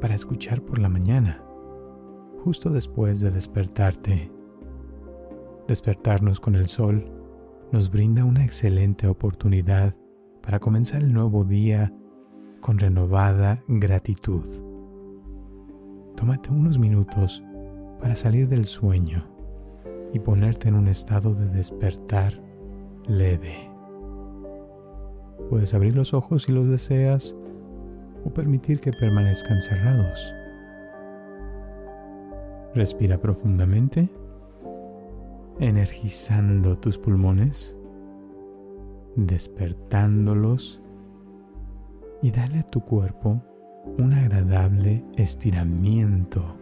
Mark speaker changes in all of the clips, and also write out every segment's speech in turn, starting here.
Speaker 1: para escuchar por la mañana, justo después de despertarte. Despertarnos con el sol nos brinda una excelente oportunidad para comenzar el nuevo día con renovada gratitud. Tómate unos minutos para salir del sueño y ponerte en un estado de despertar leve. Puedes abrir los ojos si los deseas o permitir que permanezcan cerrados. Respira profundamente, energizando tus pulmones, despertándolos y dale a tu cuerpo un agradable estiramiento,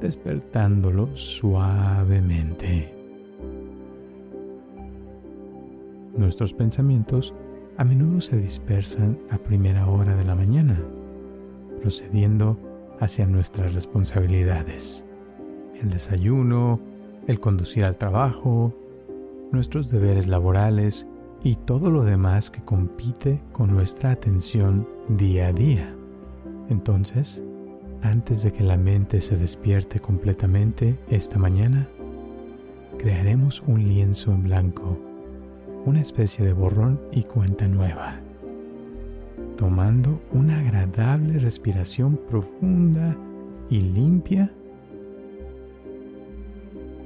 Speaker 1: despertándolo suavemente. Nuestros pensamientos a menudo se dispersan a primera hora de la mañana, procediendo hacia nuestras responsabilidades. El desayuno, el conducir al trabajo, nuestros deberes laborales y todo lo demás que compite con nuestra atención día a día. Entonces, antes de que la mente se despierte completamente esta mañana, crearemos un lienzo en blanco una especie de borrón y cuenta nueva, tomando una agradable respiración profunda y limpia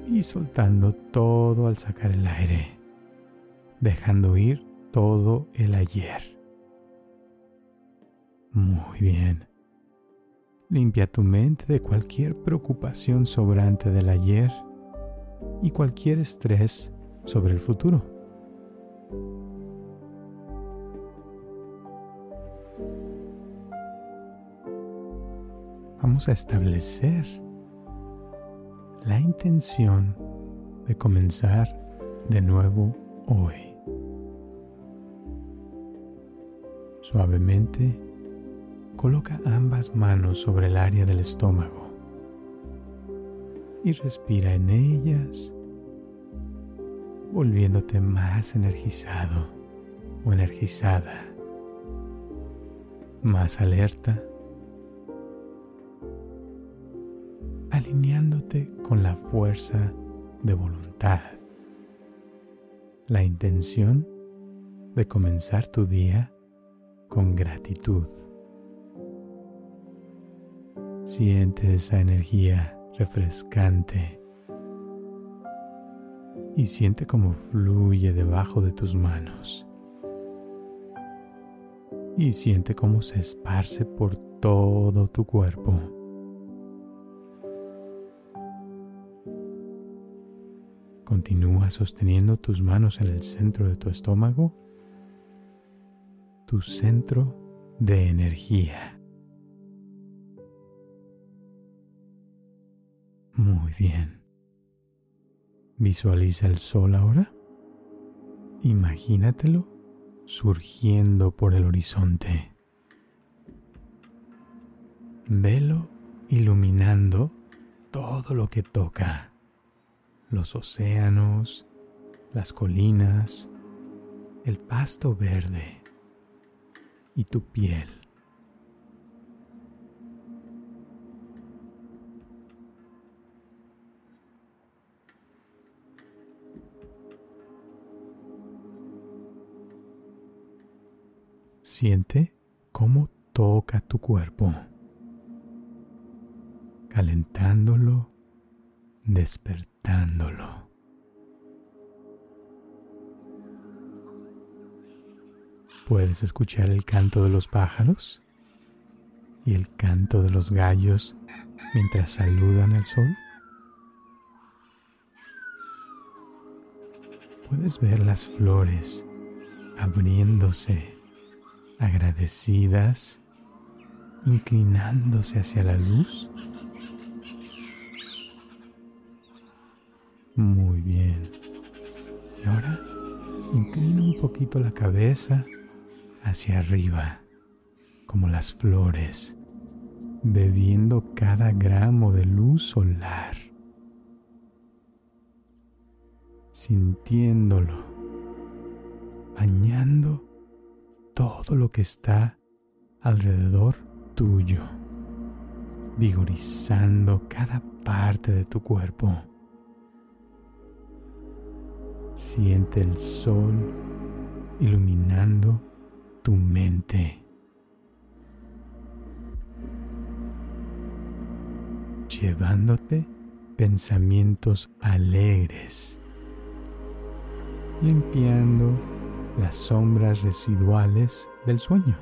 Speaker 1: y soltando todo al sacar el aire, dejando ir todo el ayer. Muy bien. Limpia tu mente de cualquier preocupación sobrante del ayer y cualquier estrés sobre el futuro. Vamos a establecer la intención de comenzar de nuevo hoy. Suavemente coloca ambas manos sobre el área del estómago y respira en ellas, volviéndote más energizado o energizada, más alerta con la fuerza de voluntad, la intención de comenzar tu día con gratitud. Siente esa energía refrescante y siente cómo fluye debajo de tus manos. Y siente cómo se esparce por todo tu cuerpo. Continúa sosteniendo tus manos en el centro de tu estómago, tu centro de energía. Muy bien. Visualiza el sol ahora. Imagínatelo surgiendo por el horizonte. Velo iluminando todo lo que toca los océanos, las colinas, el pasto verde y tu piel. Siente cómo toca tu cuerpo, calentándolo, despertando Puedes escuchar el canto de los pájaros y el canto de los gallos mientras saludan al sol. Puedes ver las flores abriéndose agradecidas inclinándose hacia la luz. Muy bien. Y ahora inclina un poquito la cabeza hacia arriba, como las flores, bebiendo cada gramo de luz solar, sintiéndolo, bañando todo lo que está alrededor tuyo, vigorizando cada parte de tu cuerpo. Siente el sol iluminando tu mente. Llevándote pensamientos alegres, limpiando las sombras residuales del sueño.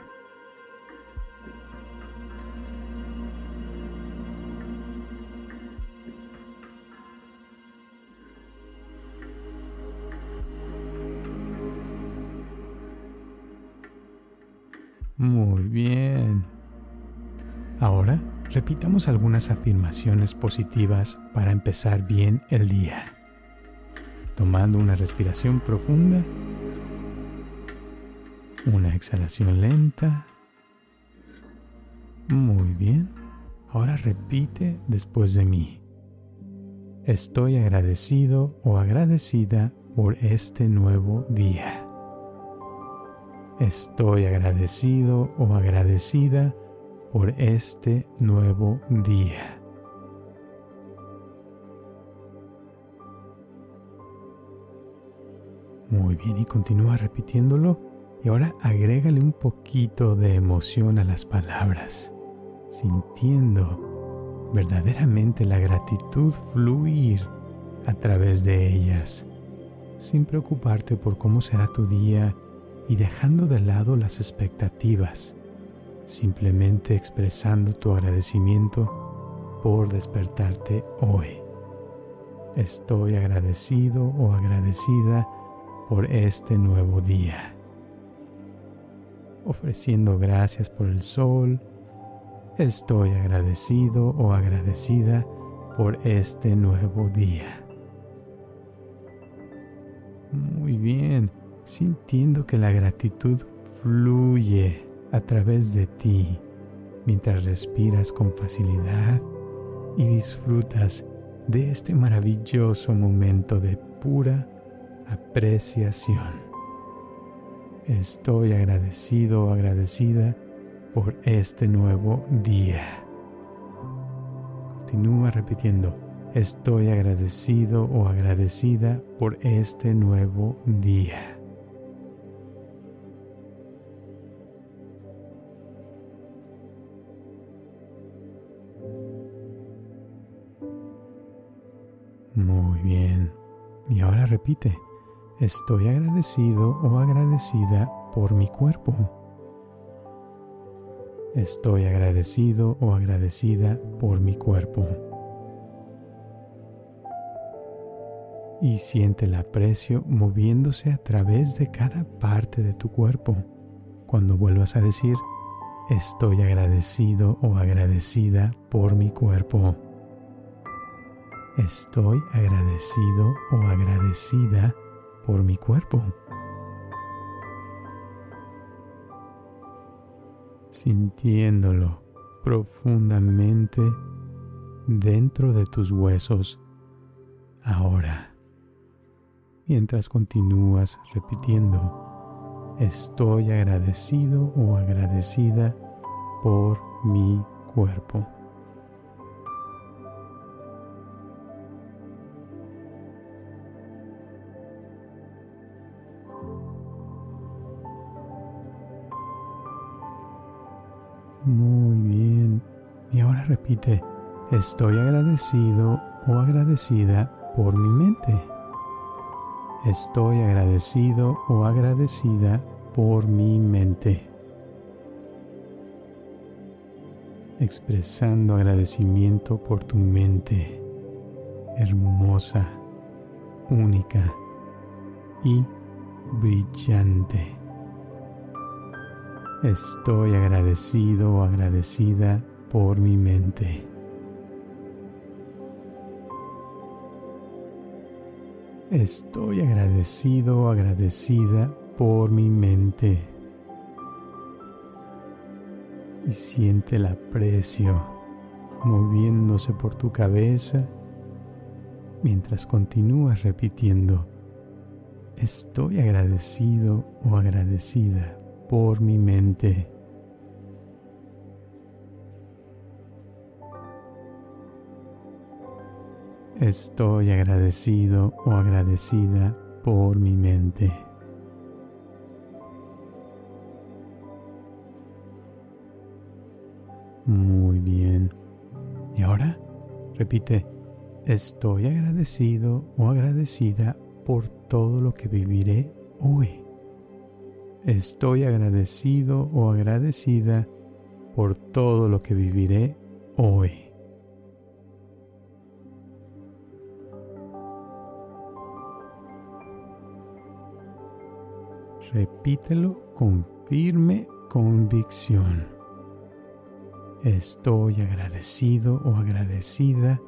Speaker 1: Repitamos algunas afirmaciones positivas para empezar bien el día. Tomando una respiración profunda, una exhalación lenta. Muy bien. Ahora repite después de mí. Estoy agradecido o agradecida por este nuevo día. Estoy agradecido o agradecida por este nuevo día. Muy bien, y continúa repitiéndolo. Y ahora agrégale un poquito de emoción a las palabras, sintiendo verdaderamente la gratitud fluir a través de ellas, sin preocuparte por cómo será tu día y dejando de lado las expectativas, simplemente expresando tu agradecimiento por despertarte hoy. Estoy agradecido o agradecida por este nuevo día. Ofreciendo gracias por el sol, estoy agradecido o agradecida por este nuevo día. Muy bien sintiendo que la gratitud fluye a través de ti mientras respiras con facilidad y disfrutas de este maravilloso momento de pura apreciación. Estoy agradecido o agradecida por este nuevo día. Continúa repitiendo, estoy agradecido o agradecida por este nuevo día. Muy bien. Y ahora repite, estoy agradecido o agradecida por mi cuerpo. Estoy agradecido o agradecida por mi cuerpo. Y siente el aprecio moviéndose a través de cada parte de tu cuerpo. Cuando vuelvas a decir, estoy agradecido o agradecida por mi cuerpo. Estoy agradecido o agradecida por mi cuerpo. Sintiéndolo profundamente dentro de tus huesos ahora. Mientras continúas repitiendo, estoy agradecido o agradecida por mi cuerpo. Repite, estoy agradecido o agradecida por mi mente. Estoy agradecido o agradecida por mi mente. Expresando agradecimiento por tu mente, hermosa, única y brillante Estoy agradecido o agradecida por mi mente. Estoy agradecido agradecida por mi mente. Y siente el aprecio moviéndose por tu cabeza mientras continúas repitiendo, estoy agradecido o agradecida por mi mente. Estoy agradecido o agradecida por mi mente. Muy bien. Y ahora repite, estoy agradecido o agradecida por todo lo que viviré hoy. Estoy agradecido o agradecida por todo lo que viviré hoy. Repítelo con firme convicción. Estoy agradecido o agradecida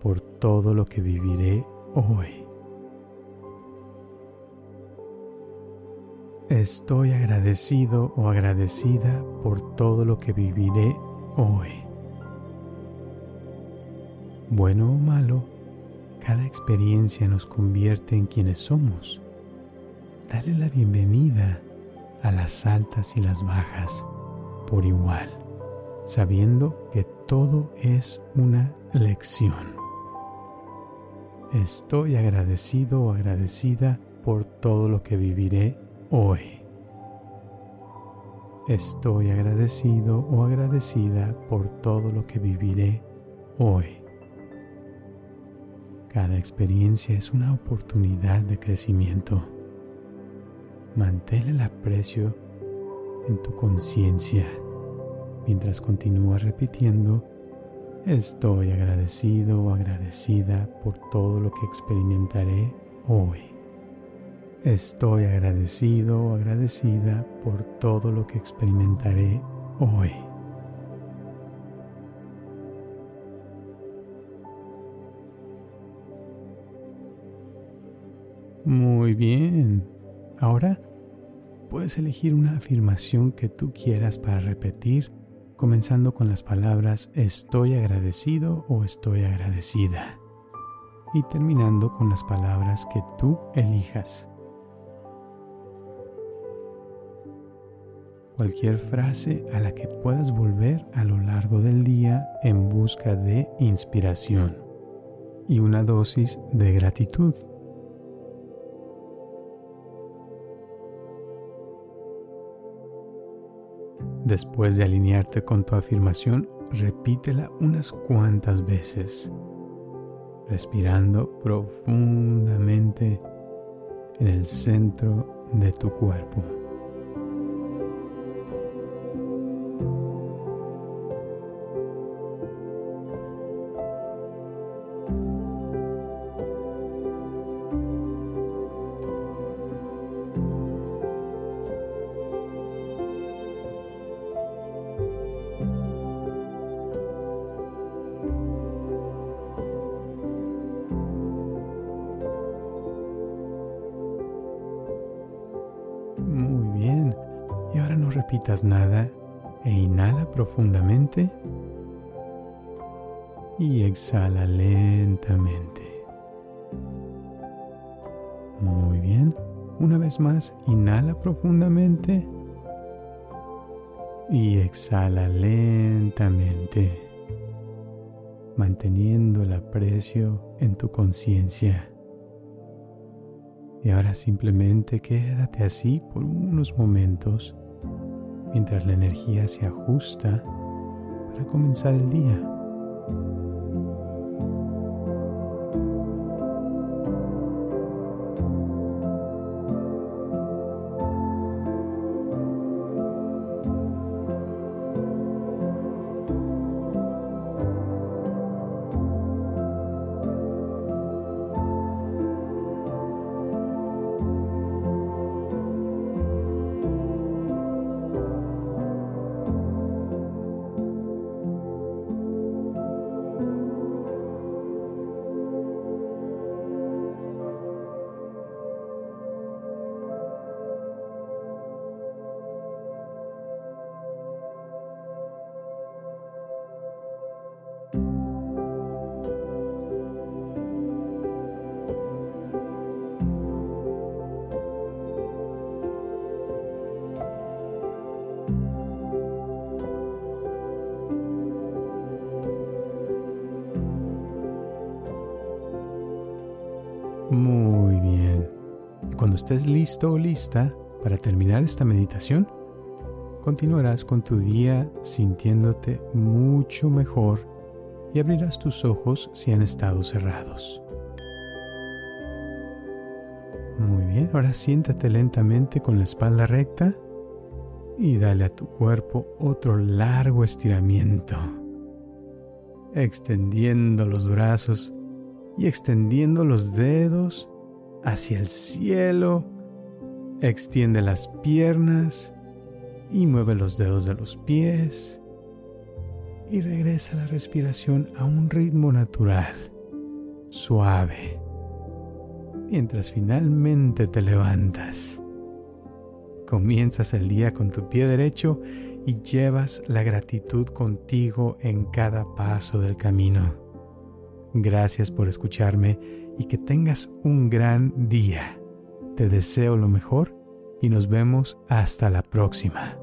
Speaker 1: por todo lo que viviré hoy. Estoy agradecido o agradecida por todo lo que viviré hoy. Bueno o malo, cada experiencia nos convierte en quienes somos. Dale la bienvenida a las altas y las bajas por igual sabiendo que todo es una lección. Estoy agradecido o agradecida por todo lo que viviré hoy. Estoy agradecido o agradecida por todo lo que viviré hoy. Cada experiencia es una oportunidad de crecimiento. Mantén el aprecio en tu conciencia mientras continúas repitiendo, estoy agradecido o agradecida por todo lo que experimentaré hoy. Estoy agradecido o agradecida por todo lo que experimentaré hoy. Muy bien. Ahora puedes elegir una afirmación que tú quieras para repetir comenzando con las palabras estoy agradecido o estoy agradecida y terminando con las palabras que tú elijas. Cualquier frase a la que puedas volver a lo largo del día en busca de inspiración y una dosis de gratitud. Después de alinearte con tu afirmación, repítela unas cuantas veces, respirando profundamente en el centro de tu cuerpo. Repitas nada e inhala profundamente y exhala lentamente. Muy bien. Una vez más, inhala profundamente y exhala lentamente, manteniendo el aprecio en tu conciencia. Y ahora simplemente quédate así por unos momentos mientras la energía se ajusta para comenzar el día. Cuando estés listo o lista para terminar esta meditación, continuarás con tu día sintiéndote mucho mejor y abrirás tus ojos si han estado cerrados. Muy bien, ahora siéntate lentamente con la espalda recta y dale a tu cuerpo otro largo estiramiento, extendiendo los brazos y extendiendo los dedos hacia el cielo. Extiende las piernas y mueve los dedos de los pies y regresa la respiración a un ritmo natural, suave, mientras finalmente te levantas. Comienzas el día con tu pie derecho y llevas la gratitud contigo en cada paso del camino. Gracias por escucharme y que tengas un gran día. Te deseo lo mejor y nos vemos hasta la próxima.